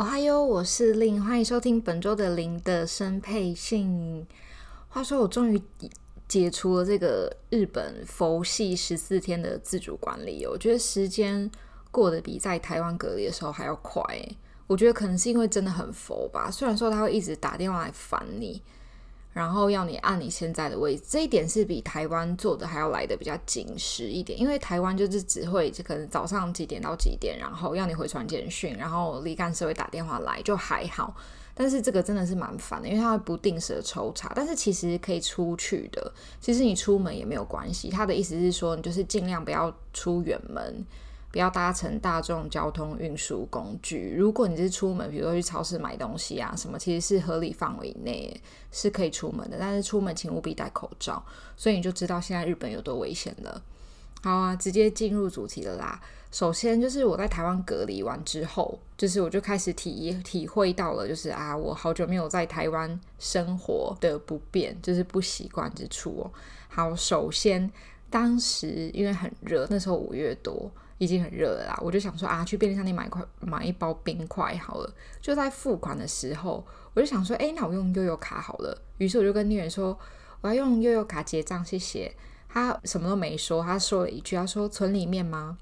哦嗨哟，我是令，欢迎收听本周的零的生配信。话说，我终于解除了这个日本佛系十四天的自主管理，我觉得时间过得比在台湾隔离的时候还要快。我觉得可能是因为真的很佛吧，虽然说他会一直打电话来烦你。然后要你按你现在的位置，这一点是比台湾做的还要来的比较紧实一点。因为台湾就是只会就可能早上几点到几点，然后要你回传简讯，然后离干社会打电话来就还好。但是这个真的是蛮烦的，因为它会不定时抽查。但是其实可以出去的，其实你出门也没有关系。他的意思是说，你就是尽量不要出远门。不要搭乘大众交通运输工具。如果你是出门，比如说去超市买东西啊什么，其实是合理范围内是可以出门的。但是出门请务必戴口罩。所以你就知道现在日本有多危险了。好啊，直接进入主题了啦。首先就是我在台湾隔离完之后，就是我就开始体体会到了，就是啊，我好久没有在台湾生活的不便，就是不习惯之处哦。好，首先当时因为很热，那时候五月多。已经很热了啦，我就想说啊，去便利商店买块买一包冰块好了。就在付款的时候，我就想说，哎，那我用悠游卡好了。于是我就跟店员说，我要用悠游卡结账，谢谢。他什么都没说，他说了一句，他说存里面吗？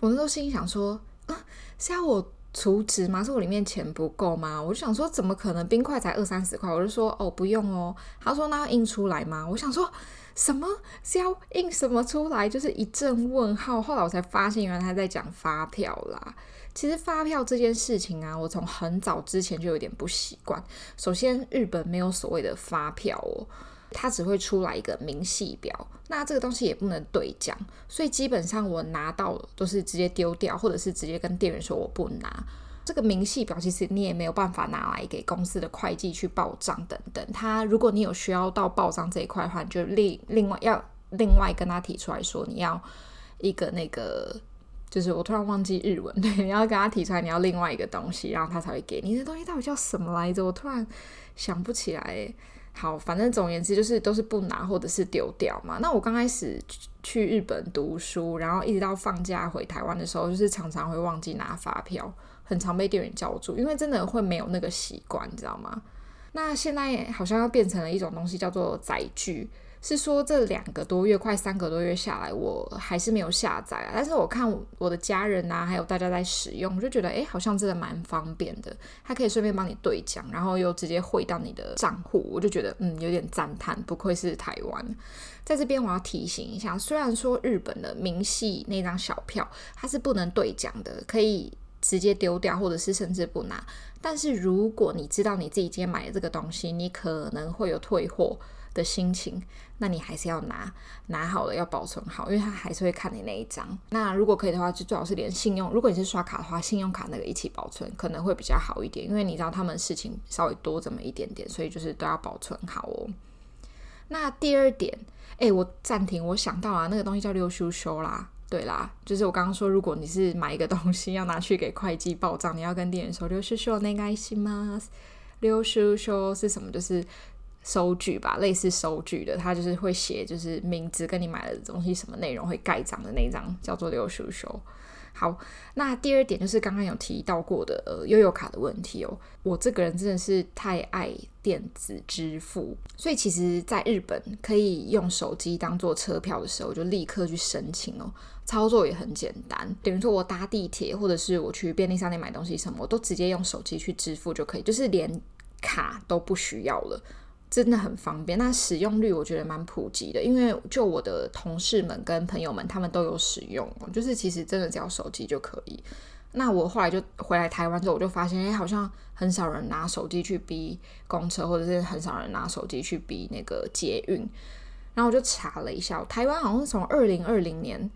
我那时候心里想说，啊，是要我储值吗？是我里面钱不够吗？我就想说，怎么可能？冰块才二三十块，我就说，哦，不用哦。他说，那要印出来吗？我想说。什么是要印什么出来？就是一阵问号。后来我才发现，原来他在讲发票啦。其实发票这件事情啊，我从很早之前就有点不习惯。首先，日本没有所谓的发票哦，它只会出来一个明细表。那这个东西也不能对奖，所以基本上我拿到都是直接丢掉，或者是直接跟店员说我不拿。这个明细表其实你也没有办法拿来给公司的会计去报账等等。他如果你有需要到报账这一块的话，你就另另外要另外跟他提出来说你要一个那个，就是我突然忘记日文，对，你要跟他提出来你要另外一个东西，然后他才会给你。这东西到底叫什么来着？我突然想不起来。好，反正总而言之就是都是不拿或者是丢掉嘛。那我刚开始去日本读书，然后一直到放假回台湾的时候，就是常常会忘记拿发票。很常被店员叫住，因为真的会没有那个习惯，你知道吗？那现在好像要变成了一种东西，叫做载具。是说这两个多月，快三个多月下来，我还是没有下载啊。但是我看我的家人啊，还有大家在使用，我就觉得诶，好像真的蛮方便的。它可以顺便帮你兑奖，然后又直接汇到你的账户，我就觉得嗯，有点赞叹，不愧是台湾。在这边我要提醒一下，虽然说日本的明细那张小票它是不能兑奖的，可以。直接丢掉，或者是甚至不拿。但是如果你知道你自己今天买的这个东西，你可能会有退货的心情，那你还是要拿，拿好了要保存好，因为他还是会看你那一张。那如果可以的话，就最好是连信用，如果你是刷卡的话，信用卡那个一起保存，可能会比较好一点。因为你知道他们事情稍微多这么一点点，所以就是都要保存好哦。那第二点，哎，我暂停，我想到啊，那个东西叫溜收收啦。对啦，就是我刚刚说，如果你是买一个东西要拿去给会计报账，你要跟店员说“领収书お愿いします”。领收书是什么？就是收据吧，类似收据的，它就是会写，就是名字跟你买的东西什么内容会盖章的那张，叫做领收书。 好，那第二点就是刚刚有提到过的呃悠游卡的问题哦。我这个人真的是太爱电子支付，所以其实在日本可以用手机当做车票的时候，就立刻去申请哦。操作也很简单，等于说我搭地铁或者是我去便利商店买东西什么，都直接用手机去支付就可以，就是连卡都不需要了。真的很方便，那使用率我觉得蛮普及的，因为就我的同事们跟朋友们，他们都有使用，就是其实真的只要手机就可以。那我后来就回来台湾之后，我就发现，哎，好像很少人拿手机去逼公车，或者是很少人拿手机去逼那个捷运。然后我就查了一下，台湾好像从二零二零年。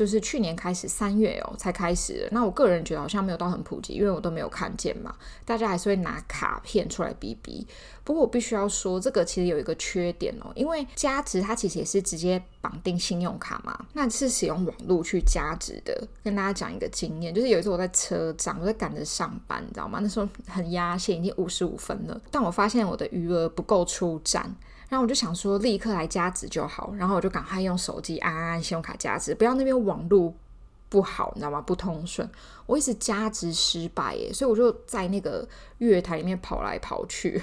就是去年开始三月哦才开始。那我个人觉得好像没有到很普及，因为我都没有看见嘛，大家还是会拿卡片出来比比。不过我必须要说，这个其实有一个缺点哦，因为加值它其实也是直接绑定信用卡嘛，那是使用网络去加值的。跟大家讲一个经验，就是有一次我在车站，我在赶着上班，你知道吗？那时候很压线，已经五十五分了，但我发现我的余额不够出站。然后我就想说，立刻来加值就好。然后我就赶快用手机按按信用卡加值，不要那边网络不好，你知道吗？不通顺，我一直加值失败耶，所以我就在那个月台里面跑来跑去。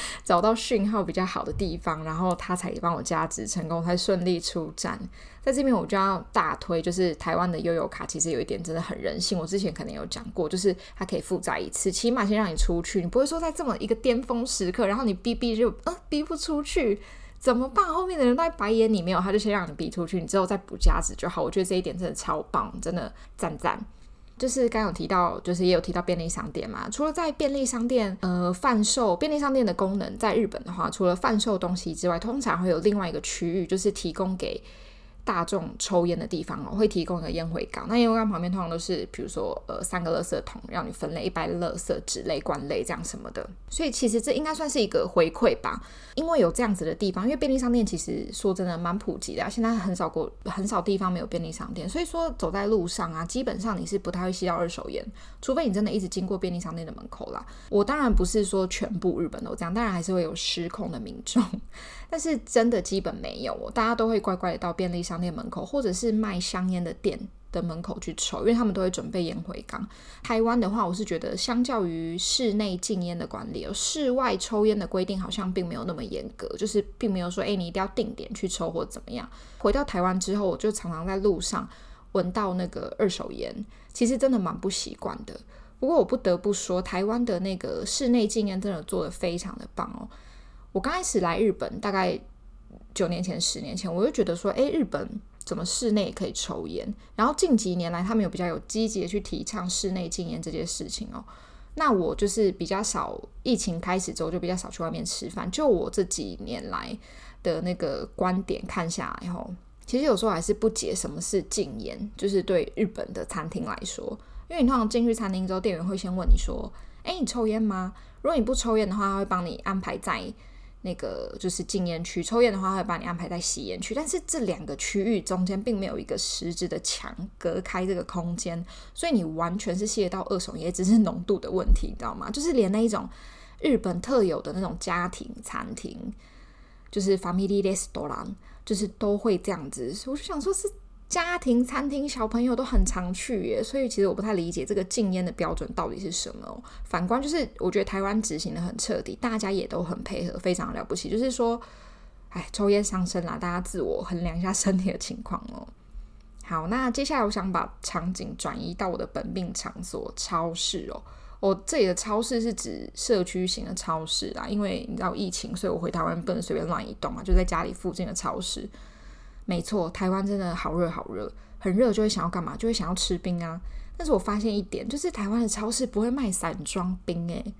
找到讯号比较好的地方，然后他才帮我加值成功，才顺利出站。在这边我就要大推，就是台湾的悠游卡其实有一点真的很人性。我之前可能有讲过，就是它可以负载一次，起码先让你出去，你不会说在这么一个巅峰时刻，然后你逼逼就呃逼不出去，怎么办？后面的人在白眼你没有，他就先让你逼出去，你之后再补加值就好。我觉得这一点真的超棒，真的赞赞。就是刚有提到，就是也有提到便利商店嘛。除了在便利商店，呃，贩售便利商店的功能，在日本的话，除了贩售东西之外，通常会有另外一个区域，就是提供给。大众抽烟的地方哦，会提供一个烟灰缸。那烟灰缸旁边通常都是，比如说呃三个垃圾桶，让你分类一般垃圾、纸类、罐类这样什么的。所以其实这应该算是一个回馈吧，因为有这样子的地方。因为便利商店其实说真的蛮普及的啊，现在很少过很少地方没有便利商店。所以说走在路上啊，基本上你是不太会吸到二手烟，除非你真的一直经过便利商店的门口啦。我当然不是说全部日本都这样，当然还是会有失控的民众。但是真的基本没有，大家都会乖乖的到便利商店门口，或者是卖香烟的店的门口去抽，因为他们都会准备烟灰缸。台湾的话，我是觉得相较于室内禁烟的管理，室外抽烟的规定好像并没有那么严格，就是并没有说，哎，你一定要定点去抽或怎么样。回到台湾之后，我就常常在路上闻到那个二手烟，其实真的蛮不习惯的。不过我不得不说，台湾的那个室内禁烟真的做得非常的棒哦。我刚开始来日本，大概九年前、十年前，我就觉得说，诶，日本怎么室内可以抽烟？然后近几年来，他们有比较有积极的去提倡室内禁烟这件事情哦。那我就是比较少，疫情开始之后就比较少去外面吃饭。就我这几年来的那个观点看下来后，其实有时候还是不解什么是禁烟，就是对日本的餐厅来说，因为你通常进去餐厅之后，店员会先问你说，诶，你抽烟吗？如果你不抽烟的话，他会帮你安排在。那个就是禁烟区，抽烟的话会把你安排在吸烟区，但是这两个区域中间并没有一个实质的墙隔开这个空间，所以你完全是吸到二手烟，只是浓度的问题，你知道吗？就是连那一种日本特有的那种家庭餐厅，就是 family restaurant，就是都会这样子，我就想说是。家庭餐厅小朋友都很常去耶，所以其实我不太理解这个禁烟的标准到底是什么。反观就是，我觉得台湾执行得很彻底，大家也都很配合，非常了不起。就是说，哎，抽烟伤身啦，大家自我衡量一下身体的情况哦。好，那接下来我想把场景转移到我的本命场所——超市哦。我这里的超市是指社区型的超市啦，因为你知道疫情，所以我回台湾不能随便乱移动嘛，就在家里附近的超市。没错，台湾真的好热好热，很热就会想要干嘛？就会想要吃冰啊。但是我发现一点，就是台湾的超市不会卖散装冰诶。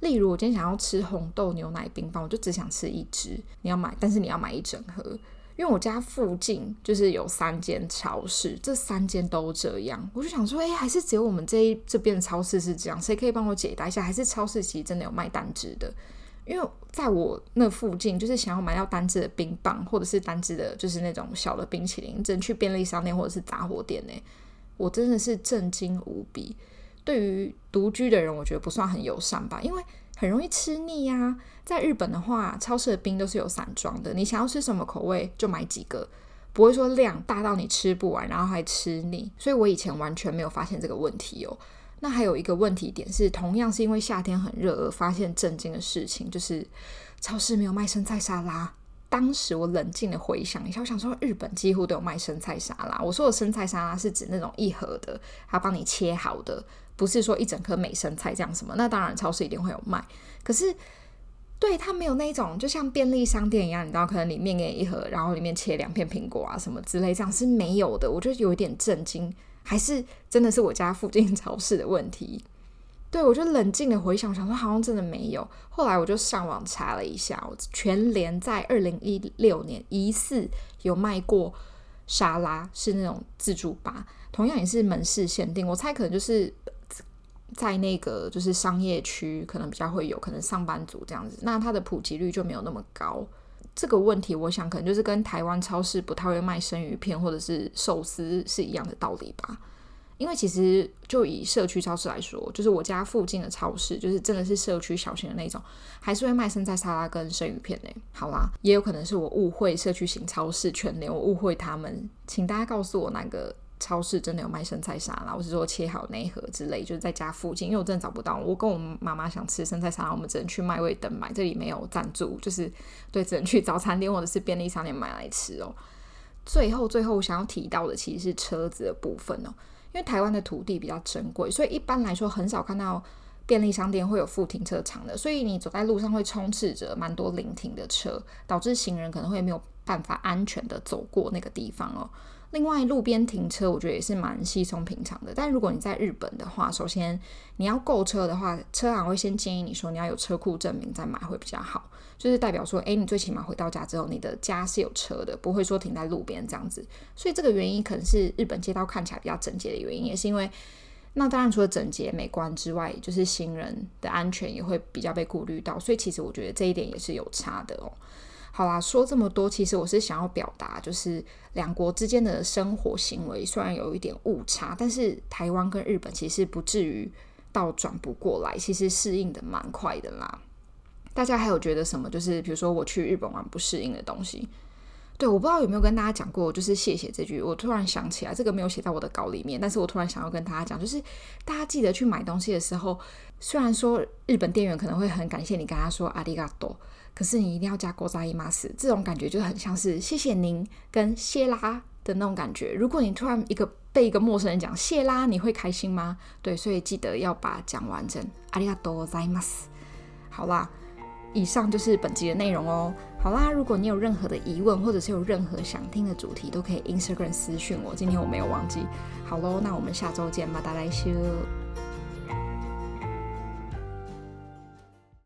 例如我今天想要吃红豆牛奶冰棒，我就只想吃一支。你要买，但是你要买一整盒，因为我家附近就是有三间超市，这三间都这样。我就想说，诶，还是只有我们这一这边的超市是这样？谁可以帮我解答一下？还是超市其实真的有卖单支的？因为在我那附近，就是想要买到单支的冰棒，或者是单支的，就是那种小的冰淇淋，只能去便利商店或者是杂货店呢。我真的是震惊无比。对于独居的人，我觉得不算很友善吧，因为很容易吃腻呀。在日本的话，超市的冰都是有散装的，你想要吃什么口味就买几个，不会说量大到你吃不完，然后还吃腻。所以我以前完全没有发现这个问题哦。那还有一个问题点是，同样是因为夏天很热而发现震惊的事情，就是超市没有卖生菜沙拉。当时我冷静的回想一下，我想说日本几乎都有卖生菜沙拉。我说的生菜沙拉是指那种一盒的，他帮你切好的，不是说一整颗美生菜这样什么。那当然超市一定会有卖，可是对它没有那种，就像便利商店一样，你知道，可能里面给一盒，然后里面切两片苹果啊什么之类，这样是没有的。我就有一点震惊。还是真的是我家附近超市的问题，对，我就冷静的回想，想说好像真的没有。后来我就上网查了一下，我全联在二零一六年疑似有卖过沙拉是那种自助吧，同样也是门市限定。我猜可能就是在那个就是商业区，可能比较会有可能上班族这样子，那它的普及率就没有那么高。这个问题，我想可能就是跟台湾超市不太会卖生鱼片或者是寿司是一样的道理吧。因为其实就以社区超市来说，就是我家附近的超市，就是真的是社区小型的那种，还是会卖生菜沙拉跟生鱼片呢。好啦，也有可能是我误会社区型超市全联，我误会他们，请大家告诉我哪个超市真的有卖生菜沙拉，我是说切好那一盒之类，就是在家附近，因为我真的找不到。我跟我妈妈想吃生菜沙拉，我们只能去麦味登买，这里没有赞助，就是对，只能去早餐店或者是便利商店买来吃哦。最后，最后想要提到的其实是车子的部分哦。因为台湾的土地比较珍贵，所以一般来说很少看到便利商店会有附停车场的，所以你走在路上会充斥着蛮多临停的车，导致行人可能会没有办法安全的走过那个地方哦。另外，路边停车我觉得也是蛮稀松平常的。但如果你在日本的话，首先你要购车的话，车行会先建议你说你要有车库证明再买会比较好，就是代表说，诶，你最起码回到家之后，你的家是有车的，不会说停在路边这样子。所以这个原因可能是日本街道看起来比较整洁的原因，也是因为那当然除了整洁美观之外，就是行人的安全也会比较被顾虑到。所以其实我觉得这一点也是有差的哦。好啦，说这么多，其实我是想要表达，就是两国之间的生活行为虽然有一点误差，但是台湾跟日本其实不至于到转不过来，其实适应的蛮快的啦。大家还有觉得什么？就是比如说我去日本玩不适应的东西？对，我不知道有没有跟大家讲过，就是谢谢这句，我突然想起来，这个没有写在我的稿里面，但是我突然想要跟大家讲，就是大家记得去买东西的时候，虽然说日本店员可能会很感谢你跟他说阿里嘎多。可是你一定要加ございます，这种感觉就很像是谢谢您跟谢拉的那种感觉。如果你突然一个被一个陌生人讲谢拉，你会开心吗？对，所以记得要把讲完整。ありがとうございます。好啦，以上就是本集的内容哦。好啦，如果你有任何的疑问，或者是有任何想听的主题，都可以 Instagram 私讯我。今天我没有忘记。好喽，那我们下周见，また来周。